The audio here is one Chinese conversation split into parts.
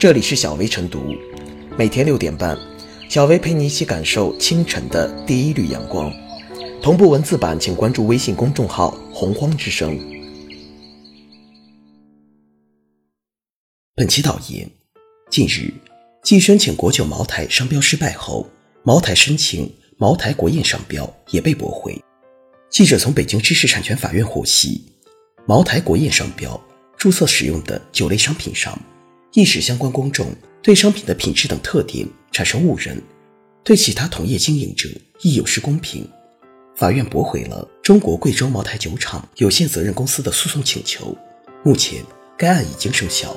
这里是小薇晨读，每天六点半，小薇陪你一起感受清晨的第一缕阳光。同步文字版，请关注微信公众号“洪荒之声”。本期导言：近日，继申请国酒茅台商标失败后，茅台申请茅台国宴商标也被驳回。记者从北京知识产权法院获悉，茅台国宴商标注册使用的酒类商品上。易使相关公众对商品的品质等特点产生误认，对其他同业经营者亦有失公平。法院驳回了中国贵州茅台酒厂有限责任公司的诉讼请求。目前，该案已经生效。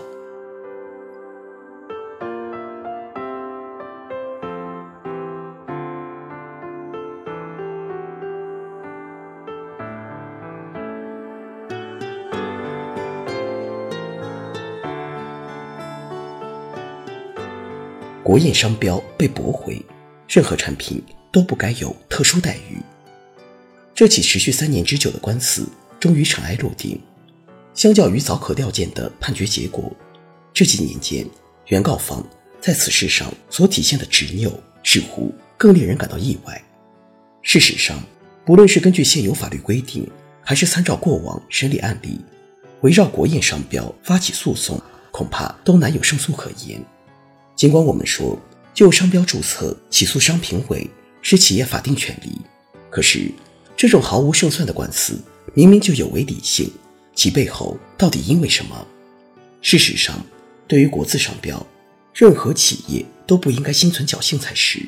国宴商标被驳回，任何产品都不该有特殊待遇。这起持续三年之久的官司终于尘埃落定。相较于早可料见的判决结果，这几年间原告方在此事上所体现的执拗，似乎更令人感到意外。事实上，不论是根据现有法律规定，还是参照过往审理案例，围绕国宴商标发起诉讼，恐怕都难有胜诉可言。尽管我们说就商标注册起诉商评委是企业法定权利，可是这种毫无胜算的官司明明就有违理性，其背后到底因为什么？事实上，对于国字商标，任何企业都不应该心存侥幸才是。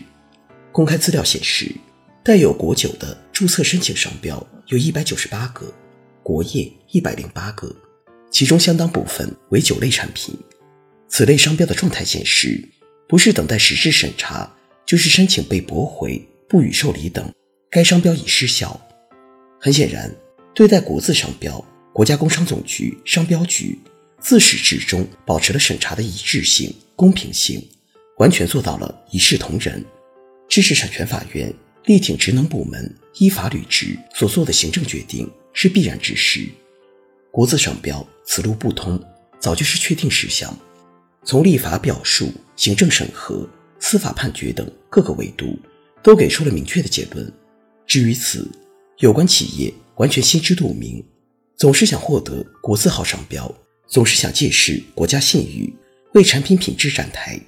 公开资料显示，带有国酒的注册申请商标有一百九十八个，国业一百零八个，其中相当部分为酒类产品。此类商标的状态显示，不是等待实质审查，就是申请被驳回、不予受理等，该商标已失效。很显然，对待国字商标，国家工商总局商标局自始至终保持了审查的一致性、公平性，完全做到了一视同仁。知识产权法院力挺职能部门依法履职所做的行政决定是必然之事。国字商标此路不通，早就是确定事项。从立法表述、行政审核、司法判决等各个维度，都给出了明确的结论。至于此，有关企业完全心知肚明，总是想获得国字号商标，总是想借势国家信誉，为产品品质站台。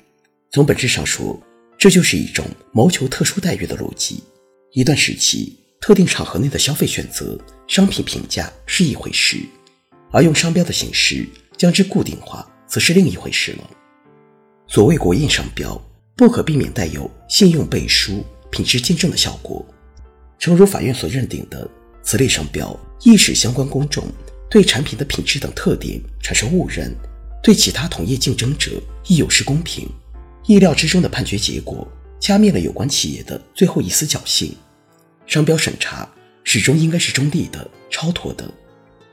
从本质上说，这就是一种谋求特殊待遇的逻辑。一段时期、特定场合内的消费选择、商品评价是一回事，而用商标的形式将之固定化。则是另一回事了。所谓国宴商标，不可避免带有信用背书、品质见证的效果。诚如法院所认定的，此类商标易使相关公众对产品的品质等特点产生误认，对其他同业竞争者亦有失公平。意料之中的判决结果，掐灭了有关企业的最后一丝侥幸。商标审查始终应该是中立的、超脱的，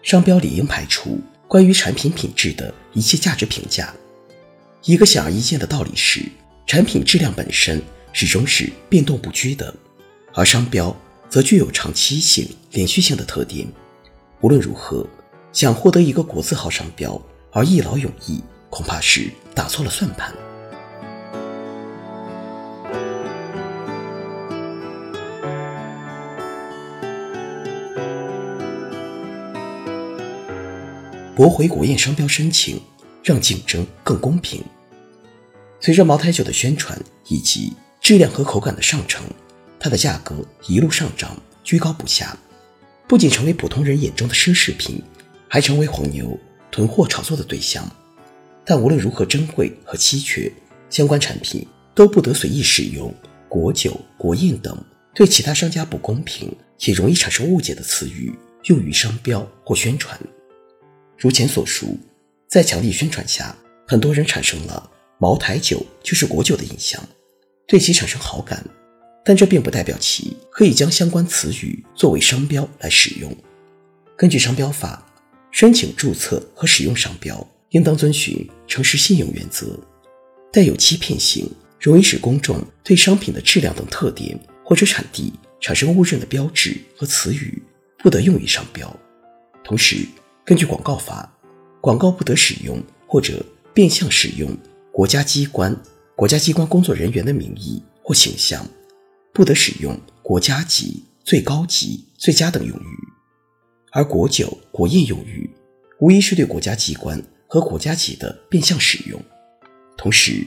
商标理应排除。关于产品品质的一切价值评价，一个显而易见的道理是，产品质量本身始终是变动不居的，而商标则具有长期性、连续性的特点。无论如何，想获得一个国字号商标而一劳永逸，恐怕是打错了算盘。驳回国宴商标申请，让竞争更公平。随着茅台酒的宣传以及质量和口感的上乘，它的价格一路上涨，居高不下，不仅成为普通人眼中的奢侈品，还成为黄牛囤货炒作的对象。但无论如何珍贵和稀缺，相关产品都不得随意使用“国酒”“国宴”等对其他商家不公平且容易产生误解的词语用于商标或宣传。如前所述，在强力宣传下，很多人产生了茅台酒就是国酒的印象，对其产生好感。但这并不代表其可以将相关词语作为商标来使用。根据商标法，申请注册和使用商标应当遵循诚实信用原则。带有欺骗性、容易使公众对商品的质量等特点或者产地产生误认的标志和词语，不得用于商标。同时，根据广告法，广告不得使用或者变相使用国家机关、国家机关工作人员的名义或形象，不得使用国家级、最高级、最佳等用语。而国酒、国宴用语，无疑是对国家机关和国家级的变相使用。同时，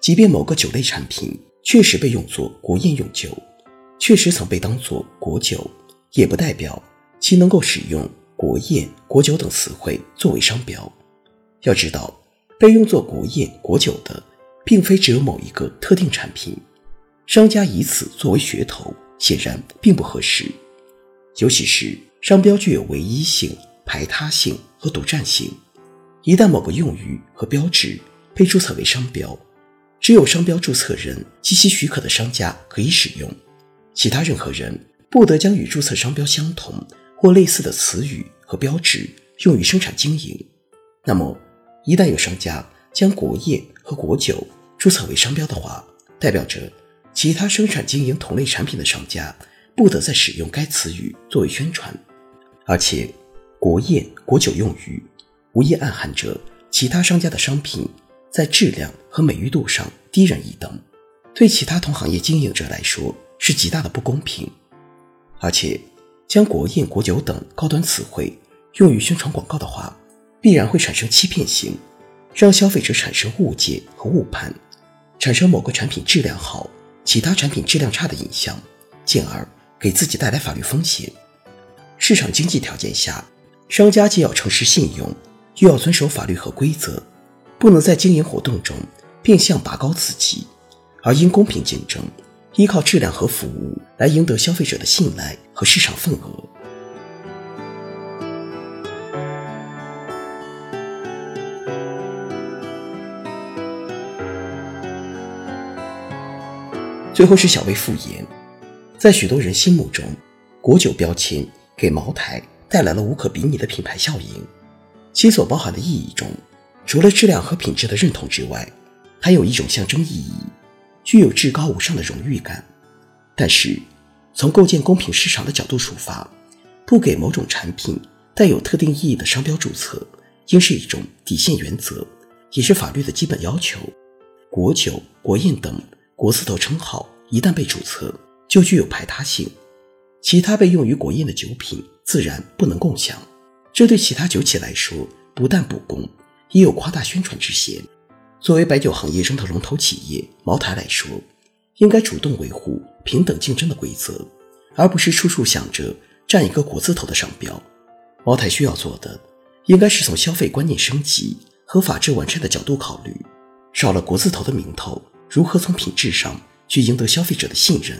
即便某个酒类产品确实被用作国宴用酒，确实曾被当作国酒，也不代表其能够使用国宴、国酒等词汇作为商标。要知道，被用作国宴、国酒的，并非只有某一个特定产品。商家以此作为噱头，显然并不合适。尤其是商标具有唯一性、排他性和独占性，一旦某个用语和标志被注册为商标，只有商标注册人及其许可的商家可以使用，其他任何人不得将与注册商标相同或类似的词语和标志用于生产经营。那么，一旦有商家将国宴和国酒注册为商标的话，代表着其他生产经营同类产品的商家不得再使用该词语作为宣传，而且国宴、国酒用语无疑暗含着其他商家的商品在质量和美誉度上低人一等，对其他同行业经营者来说是极大的不公平。而且，将国宴、国酒等高端词汇用于宣传广告的话，必然会产生欺骗性，让消费者产生误解和误判，产生某个产品质量好，其他产品质量差的印象，进而给自己带来法律风险。市场经济条件下，商家既要诚实信用，又要遵守法律和规则，不能在经营活动中变相拔高自己，而应公平竞争，依靠质量和服务来赢得消费者的信赖和市场份额。最后是小薇复言，在许多人心目中，国酒标签给茅台带来了无可比拟的品牌效应。其所包含的意义中，除了质量和品质的认同之外，还有一种象征意义，具有至高无上的荣誉感。但是，从构建公平市场的角度出发，不给某种产品带有特定意义的商标注册，应是一种底线原则，也是法律的基本要求。国酒、国宴等。国字头称号一旦被注册，就具有排他性，其他被用于国宴的酒品自然不能共享。这对其他酒企来说，不但不公，也有夸大宣传之嫌。作为白酒行业中的龙头企业，茅台来说，应该主动维护平等竞争的规则，而不是处处想着占一个国字头的商标。茅台需要做的，应该是从消费观念升级和法制完善的角度考虑，少了国字头的名头。如何从品质上去赢得消费者的信任？